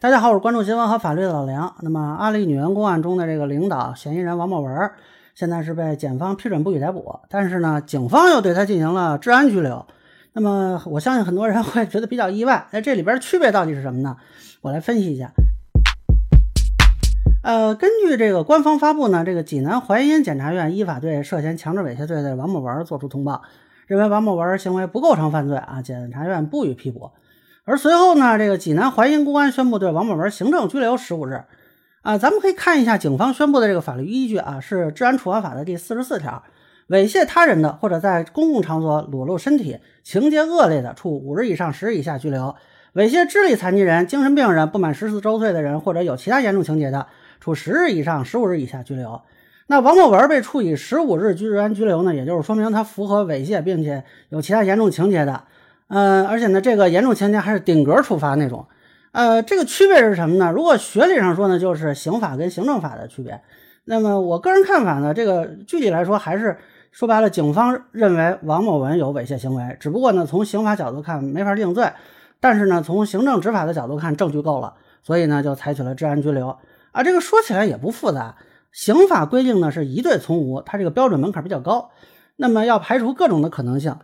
大家好，我是关注新闻和法律的老梁。那么，阿里女员工案中的这个领导嫌疑人王某文，现在是被检方批准不予逮捕，但是呢，警方又对他进行了治安拘留。那么，我相信很多人会觉得比较意外，那这里边区别到底是什么呢？我来分析一下。呃，根据这个官方发布呢，这个济南淮阴检察院依法对涉嫌强制猥亵罪的王某文作出通报，认为王某文行为不构成犯罪啊，检察院不予批捕。而随后呢，这个济南淮阴公安宣布对王某文行政拘留十五日，啊，咱们可以看一下警方宣布的这个法律依据啊，是《治安处罚法》的第四十四条，猥亵他人的或者在公共场所裸露身体，情节恶劣的，处五日以上十日以下拘留；猥亵智力残疾人、精神病人、不满十四周岁的人或者有其他严重情节的，处十日以上十五日以下拘留。那王某文被处以十五日居治安拘留呢，也就是说明他符合猥亵并且有其他严重情节的。嗯，而且呢，这个严重情节还是顶格处罚那种。呃，这个区别是什么呢？如果学理上说呢，就是刑法跟行政法的区别。那么我个人看法呢，这个具体来说还是说白了，警方认为王某文有猥亵行为，只不过呢，从刑法角度看没法定罪，但是呢，从行政执法的角度看证据够了，所以呢，就采取了治安拘留。啊，这个说起来也不复杂，刑法规定呢是疑对从无，它这个标准门槛比较高，那么要排除各种的可能性。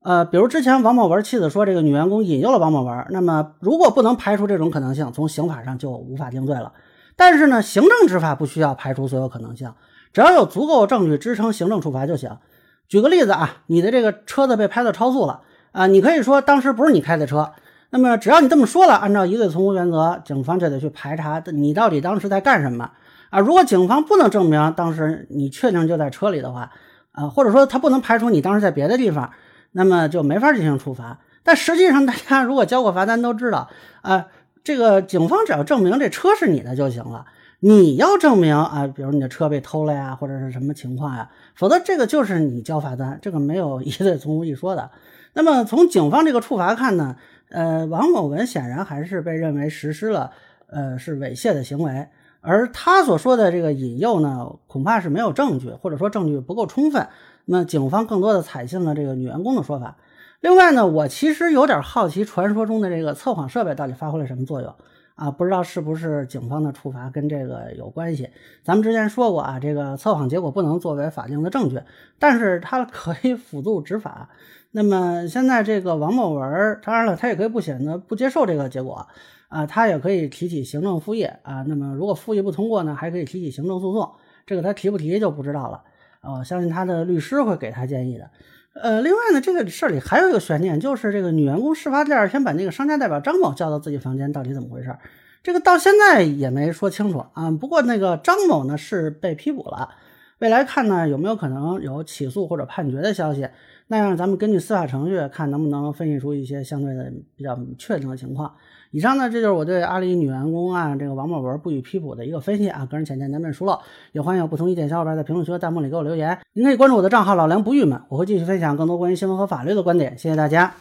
呃，比如之前王某文妻子说这个女员工引诱了王某文，那么如果不能排除这种可能性，从刑法上就无法定罪了。但是呢，行政执法不需要排除所有可能性，只要有足够证据支撑行政处罚就行。举个例子啊，你的这个车子被拍到超速了啊，你可以说当时不是你开的车，那么只要你这么说了，按照疑罪从无原则，警方就得去排查你到底当时在干什么啊。如果警方不能证明当时你确定就在车里的话，啊，或者说他不能排除你当时在别的地方。那么就没法进行处罚，但实际上大家如果交过罚单都知道，啊，这个警方只要证明这车是你的就行了。你要证明啊，比如你的车被偷了呀，或者是什么情况呀，否则这个就是你交罚单，这个没有一罪从无一说的。那么从警方这个处罚看呢，呃，王某文显然还是被认为实施了呃是猥亵的行为，而他所说的这个引诱呢，恐怕是没有证据，或者说证据不够充分。那警方更多的采信了这个女员工的说法。另外呢，我其实有点好奇，传说中的这个测谎设备到底发挥了什么作用啊？不知道是不是警方的处罚跟这个有关系？咱们之前说过啊，这个测谎结果不能作为法定的证据，但是它可以辅助执法。那么现在这个王某文，当然了，他也可以不选择不接受这个结果啊，他也可以提起行政复议啊。那么如果复议不通过呢，还可以提起行政诉讼。这个他提不提就不知道了。哦，相信他的律师会给他建议的。呃，另外呢，这个事儿里还有一个悬念，就是这个女员工事发第二天把那个商家代表张某叫到自己房间，到底怎么回事？这个到现在也没说清楚啊。不过那个张某呢是被批捕了，未来看呢有没有可能有起诉或者判决的消息？那样咱们根据司法程序看能不能分析出一些相对的比较确定的情况。以上呢，这就是我对阿里女员工案这个王某文不予批捕的一个分析啊，个人浅见难免疏漏，也欢迎有不同意见小伙伴在评论区和弹幕里给我留言。您可以关注我的账号老梁不郁闷，我会继续分享更多关于新闻和法律的观点。谢谢大家。